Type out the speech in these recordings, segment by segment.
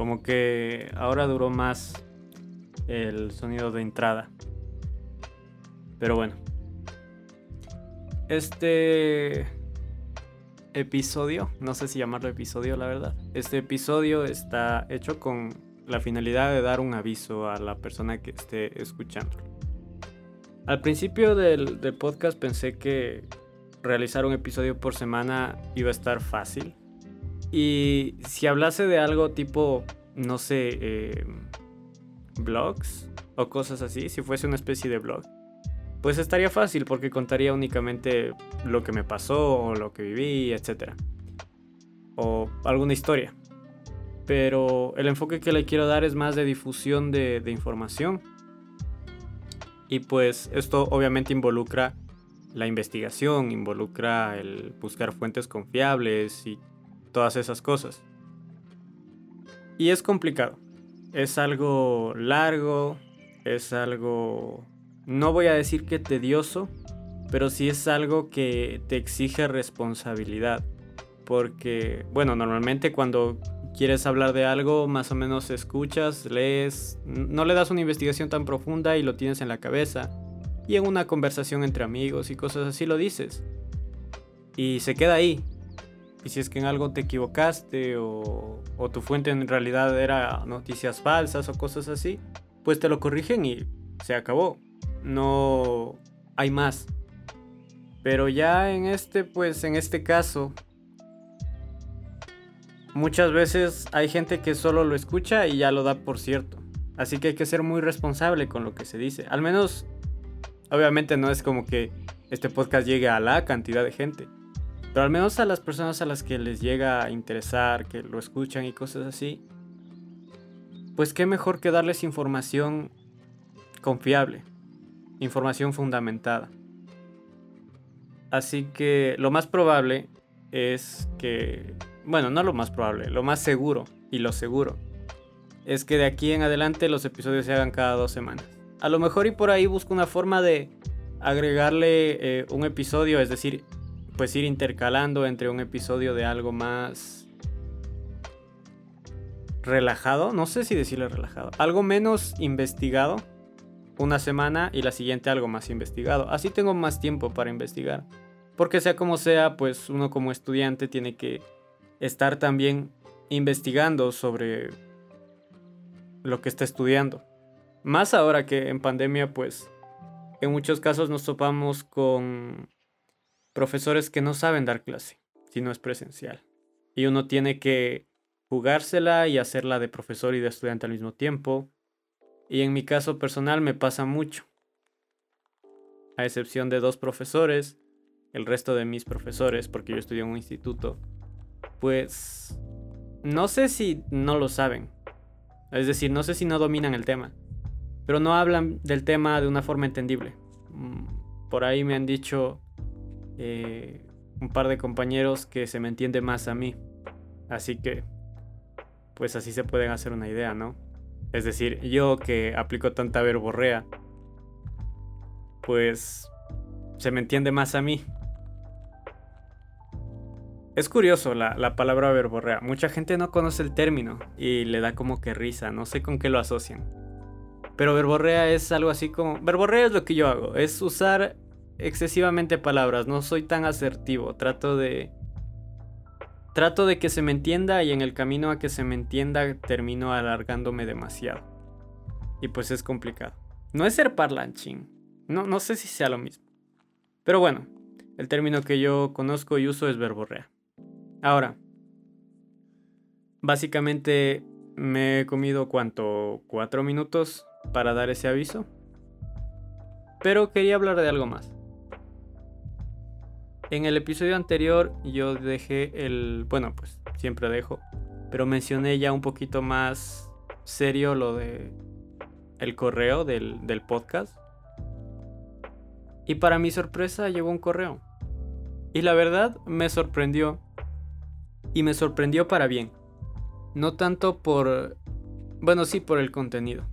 Como que ahora duró más el sonido de entrada. Pero bueno. Este episodio, no sé si llamarlo episodio la verdad. Este episodio está hecho con la finalidad de dar un aviso a la persona que esté escuchando. Al principio del, podcast pensé que realizar un episodio por semana iba a estar fácil. Y si hablase de algo tipo, no sé, eh, blogs o cosas así, si fuese una especie de blog, pues estaría fácil porque contaría únicamente lo que me pasó o lo que viví, etc. O alguna historia. Pero el enfoque que le quiero dar es más de difusión de, de información. Y pues esto obviamente involucra la investigación, involucra el buscar fuentes confiables y todas esas cosas. Y es complicado. Es algo largo, es algo no voy a decir que tedioso, pero sí es algo que te exige responsabilidad. Porque, bueno, normalmente cuando quieres hablar de algo, más o menos escuchas, lees, no le das una investigación tan profunda y lo tienes en la cabeza. Y en una conversación entre amigos y cosas así lo dices. Y se queda ahí. Y si es que en algo te equivocaste o, tu fuente en realidad era noticias falsas o cosas así, pues te lo corrigen y se acabó no hay más. Pero ya en este, pues en este caso, muchas veces hay gente que solo lo escucha y ya lo da por cierto. Así que hay que ser muy responsable con lo que se dice. Al menos, obviamente no es como que este podcast llegue a la cantidad de gente. Pero al menos a las personas a las que les llega a interesar, que lo escuchan y cosas así, pues qué mejor que darles información confiable información fundamentada. Así que lo más probable es que, bueno, no lo más probable, lo más seguro y lo seguro es que de aquí en adelante los episodios se hagan cada dos semanas. A lo mejor y por ahí busco una forma de agregarle eh, un episodio, es decir, pues ir intercalando entre un episodio de algo más relajado, no sé si decirle relajado, algo menos investigado una semana y la siguiente algo más investigado. Así tengo más tiempo para investigar. Porque sea como sea, pues uno como estudiante tiene que estar también investigando sobre lo que está estudiando. Más ahora que en pandemia, pues en muchos casos nos topamos con profesores que no saben dar clase, si no es presencial. Y uno tiene que jugársela y hacerla de profesor y de estudiante al mismo tiempo y en mi caso personal me pasa mucho. A excepción de dos profesores, el resto de mis profesores, porque yo estudio en un instituto, pues no sé si no lo saben. Es decir, no sé si no dominan el tema. Pero no hablan del tema de una forma entendible. Mm, por ahí me han dicho eh, un par de compañeros que se me entiende más a mí. Así que, pues así se pueden hacer una idea, ¿no? Es decir, yo que aplico tanta verborrea, pues se me entiende más a mí. Es curioso la, palabra verborrea. Mucha gente no conoce el término y le da como que risa, no sé con qué lo asocian. Pero verborrea es algo así como... Verborrea es lo que yo hago, es usar excesivamente palabras, no soy tan asertivo, trato de Trato de que se me entienda y en el camino a que se me entienda termino alargándome demasiado. Y pues es complicado. No es ser parlanchín. No, no sé si sea lo mismo. Pero bueno, el término que yo conozco y uso es verborrea. Ahora, básicamente me he comido cuánto, cuatro minutos para dar ese aviso. Pero quería hablar de algo más. En el episodio anterior yo dejé el, bueno, pues siempre dejo, pero mencioné ya un poquito más serio lo de el correo del, del podcast. Y para mi sorpresa llegó un correo. Y la verdad me sorprendió. Y me sorprendió para bien. No tanto por... Bueno, sí por el contenido.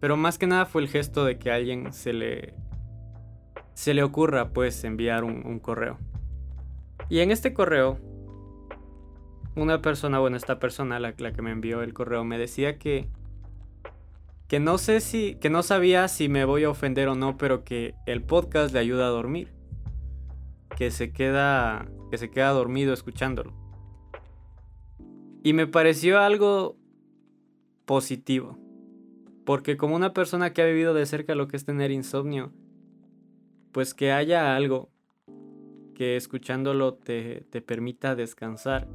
Pero más que nada fue el gesto de que a alguien se le... Se le ocurra pues enviar un, un correo. Y en este correo una persona, bueno, esta persona, la, que me envió el correo, me decía que que no sé si, que no sabía si me voy a ofender o no, pero que el podcast le ayuda a dormir. Que se queda, que se queda dormido escuchándolo. Y me pareció algo positivo. Porque como una persona que ha vivido de cerca lo que es tener insomnio, pues que haya algo que escuchándolo te, te permita descansar.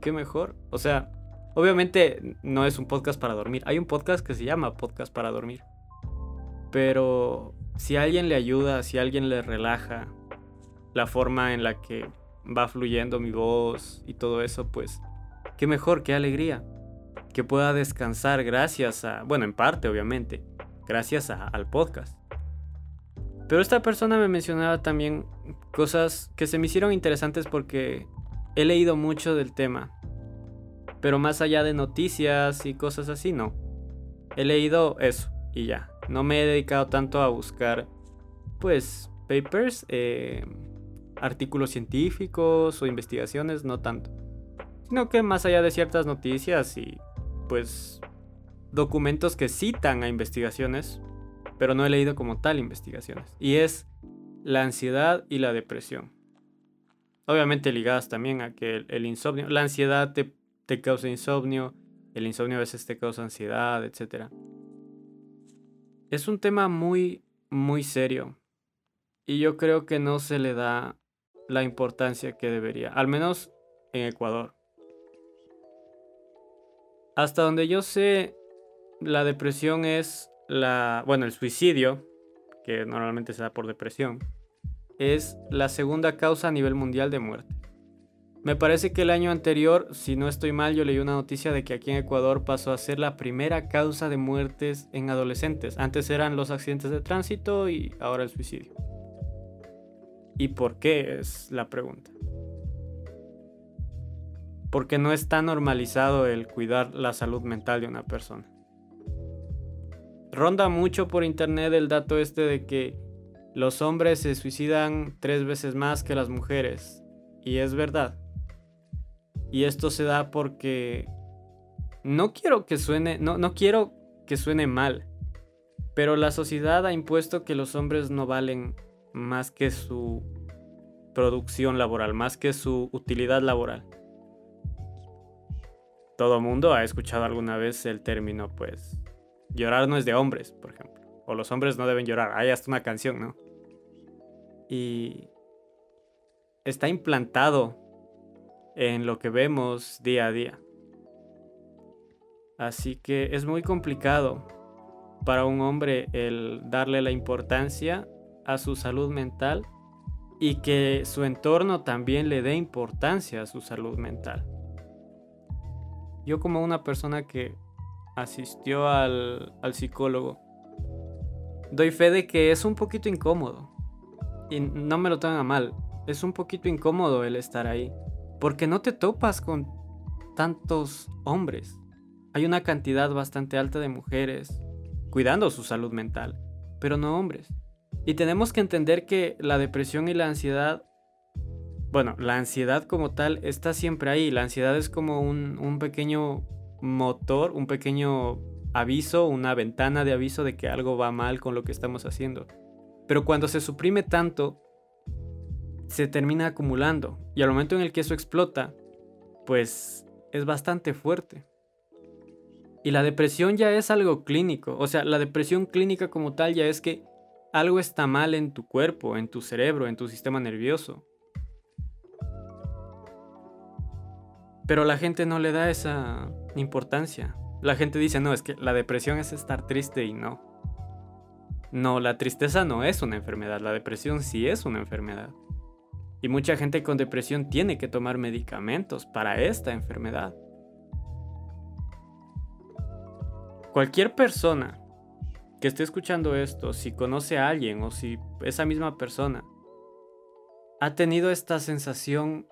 Qué mejor. O sea, Obviamente no es un podcast para dormir. Hay un podcast que se llama Podcast para dormir. Pero si alguien le ayuda, si alguien le relaja la forma en la que va fluyendo mi voz y todo eso, pues qué mejor, qué alegría. Que pueda descansar gracias a, bueno, en parte obviamente, gracias al podcast. Pero esta persona me mencionaba también cosas que se me hicieron interesantes porque he leído mucho del tema pero más allá de noticias y cosas así, no. He leído eso y ya. No me he dedicado tanto a buscar, pues, papers, eh, artículos científicos o investigaciones, no tanto. Sino que más allá de ciertas noticias y, pues, documentos que citan a investigaciones, pero no he leído como tal investigaciones. Y es la ansiedad y la depresión. Obviamente ligadas también a que el, insomnio, la ansiedad te te causa insomnio, el insomnio a veces te causa ansiedad, etc. Es un tema muy, muy serio y yo creo que no se le da la importancia que debería, al menos en Ecuador. Hasta donde yo sé, la depresión es la, bueno, el suicidio, que normalmente se da por depresión, es la segunda causa a nivel mundial de muerte. Me parece que el año anterior, si no estoy mal, yo leí una noticia de que aquí en Ecuador pasó a ser la primera causa de muertes en adolescentes. Antes eran los accidentes de tránsito y ahora el suicidio. ¿Y por qué? Es la pregunta. Porque no está normalizado el cuidar la salud mental de una persona. Ronda mucho por internet el dato este de que los hombres se suicidan tres veces más que las mujeres. Y es verdad. Y esto se da porque no quiero que suene, no, no quiero que suene mal, pero la sociedad ha impuesto que los hombres no valen más que su producción laboral, más que su utilidad laboral. Todo mundo ha escuchado alguna vez el término, pues, llorar no es de hombres, por ejemplo. O los hombres no deben llorar. Hay hasta una canción, ¿no? Y está implantado en lo que vemos día a día. Así que es muy complicado para un hombre el darle la importancia a su salud mental y que su entorno también le dé importancia a su salud mental. Yo como una persona que asistió al, psicólogo, doy fe de que es un poquito incómodo. Y no me lo tengan a mal, es un poquito incómodo el estar ahí. Porque no te topas con tantos hombres. Hay una cantidad bastante alta de mujeres cuidando su salud mental, pero no hombres. Y tenemos que entender que la depresión y la ansiedad, bueno, la ansiedad como tal está siempre ahí. La ansiedad es como un, un pequeño motor, un pequeño aviso, una ventana de aviso de que algo va mal con lo que estamos haciendo. Pero cuando se suprime tanto, se termina acumulando y al momento en el que eso explota, pues es bastante fuerte. Y la depresión ya es algo clínico, o sea, la depresión clínica como tal ya es que algo está mal en tu cuerpo, en tu cerebro, en tu sistema nervioso. Pero la gente no le da esa importancia. La gente dice, no, es que la depresión es estar triste y no. No, la tristeza no es una enfermedad, la depresión sí es una enfermedad. Y mucha gente con depresión tiene que tomar medicamentos para esta enfermedad. Cualquier persona que esté escuchando esto, si conoce a alguien o si esa misma persona ha tenido esta sensación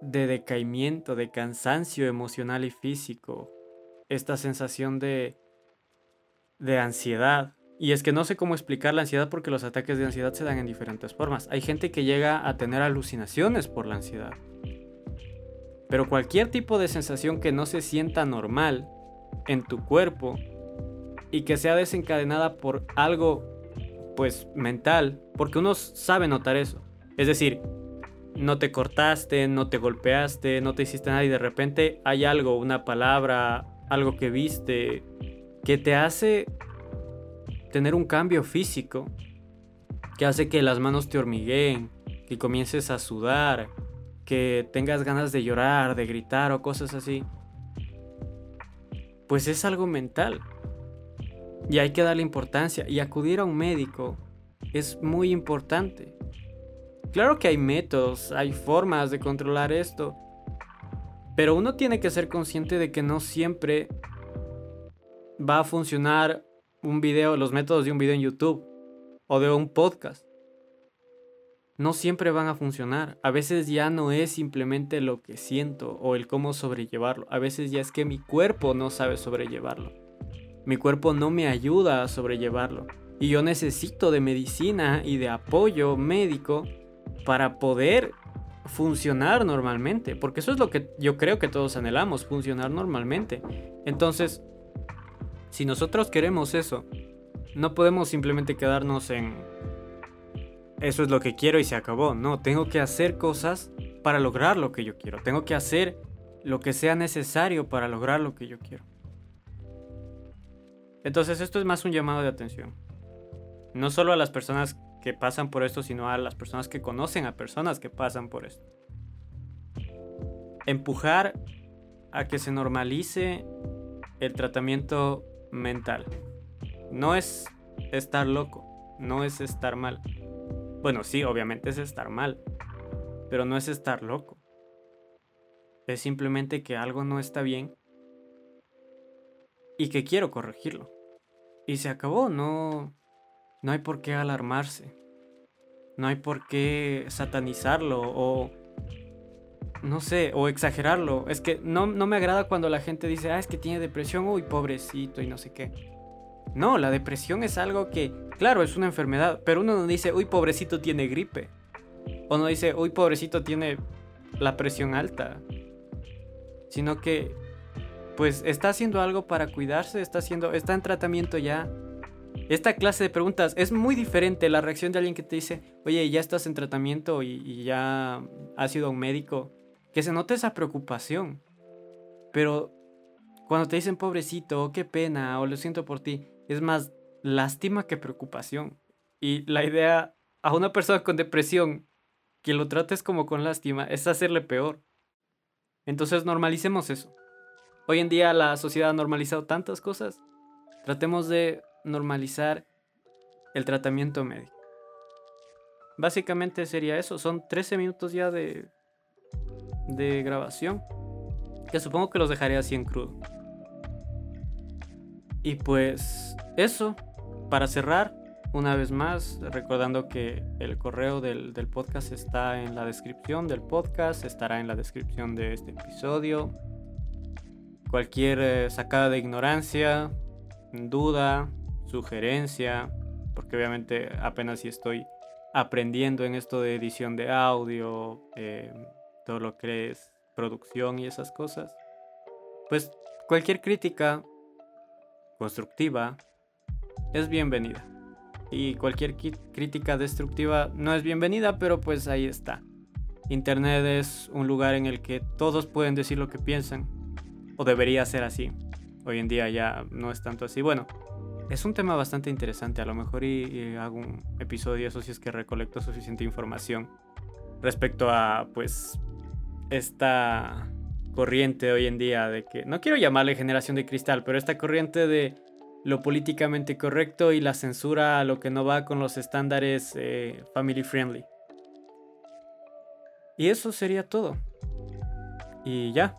de decaimiento, de cansancio emocional y físico, esta sensación de, de ansiedad, y es que no sé cómo explicar la ansiedad porque los ataques de ansiedad se dan en diferentes formas. Hay gente que llega a tener alucinaciones por la ansiedad. Pero cualquier tipo de sensación que no se sienta normal en tu cuerpo y que sea desencadenada por algo pues mental, porque uno sabe notar eso. Es decir, no te cortaste, no te golpeaste, no te hiciste nada y de repente hay algo, una palabra, algo que viste, que te hace tener un cambio físico, que hace que las manos te hormigueen, que comiences a sudar, que tengas ganas de llorar, de gritar o cosas así, pues es algo mental. Y hay que darle importancia y acudir a un médico es muy importante. Claro que hay métodos, hay formas de controlar esto, pero uno tiene que ser consciente de que no siempre va a funcionar un video, los métodos de un video en YouTube o de un podcast. No siempre van a funcionar. A veces ya no es simplemente lo que siento o el cómo sobrellevarlo. A veces ya es que mi cuerpo no sabe sobrellevarlo. Mi cuerpo no me ayuda a sobrellevarlo. Y yo necesito de medicina y de apoyo médico para poder funcionar normalmente. Porque eso es lo que yo creo que todos anhelamos, funcionar normalmente. Entonces, si nosotros queremos eso, no podemos simplemente quedarnos en eso es lo que quiero y se acabó. No, tengo que hacer cosas para lograr lo que yo quiero. Tengo que hacer lo que sea necesario para lograr lo que yo quiero. Entonces esto es más un llamado de atención. No solo a las personas que pasan por esto, sino a las personas que conocen a personas que pasan por esto. Empujar a que se normalice el tratamiento mental. No es estar loco, no es estar mal. Bueno, sí, obviamente es estar mal, pero no es estar loco. Es simplemente que algo no está bien y que quiero corregirlo. Y se acabó, no no hay por qué alarmarse. No hay por qué satanizarlo o no sé, o exagerarlo. Es que no, no me agrada cuando la gente dice, ah, es que tiene depresión, uy, pobrecito y no sé qué. No, la depresión es algo que, claro, es una enfermedad, pero uno no dice, uy, pobrecito tiene gripe. O no dice, uy, pobrecito tiene la presión alta. Sino que, pues, está haciendo algo para cuidarse, está haciendo, está en tratamiento ya. Esta clase de preguntas es muy diferente la reacción de alguien que te dice, oye, ya estás en tratamiento y, ya has ido a un médico que se note esa preocupación. Pero cuando te dicen pobrecito, qué pena, o lo siento por ti, es más lástima que preocupación. Y la idea a una persona con depresión que lo trates como con lástima es hacerle peor. Entonces normalicemos eso. Hoy en día la sociedad ha normalizado tantas cosas. Tratemos de normalizar el tratamiento médico. Básicamente sería eso. Son 13 minutos ya de, de grabación. Que supongo que los dejaré así en crudo. Y pues eso, para cerrar, una vez más, recordando que el correo del, podcast está en la descripción del podcast, estará en la descripción de este episodio. Cualquier eh, sacada de ignorancia, duda, sugerencia, porque obviamente apenas si estoy aprendiendo en esto de edición de audio, eh, todo lo que es producción y esas cosas, pues cualquier crítica constructiva es bienvenida. Y cualquier crítica destructiva no es bienvenida, pero pues ahí está. Internet es un lugar en el que todos pueden decir lo que piensan, o debería ser así. Hoy en día ya no es tanto así. Bueno, es un tema bastante interesante. A lo mejor y, hago un episodio eso si es que recolecto suficiente información respecto a pues esta corriente hoy en día de que, no quiero llamarle generación de cristal, pero esta corriente de lo políticamente correcto y la censura a lo que no va con los estándares eh, family friendly. Y eso sería todo. Y ya,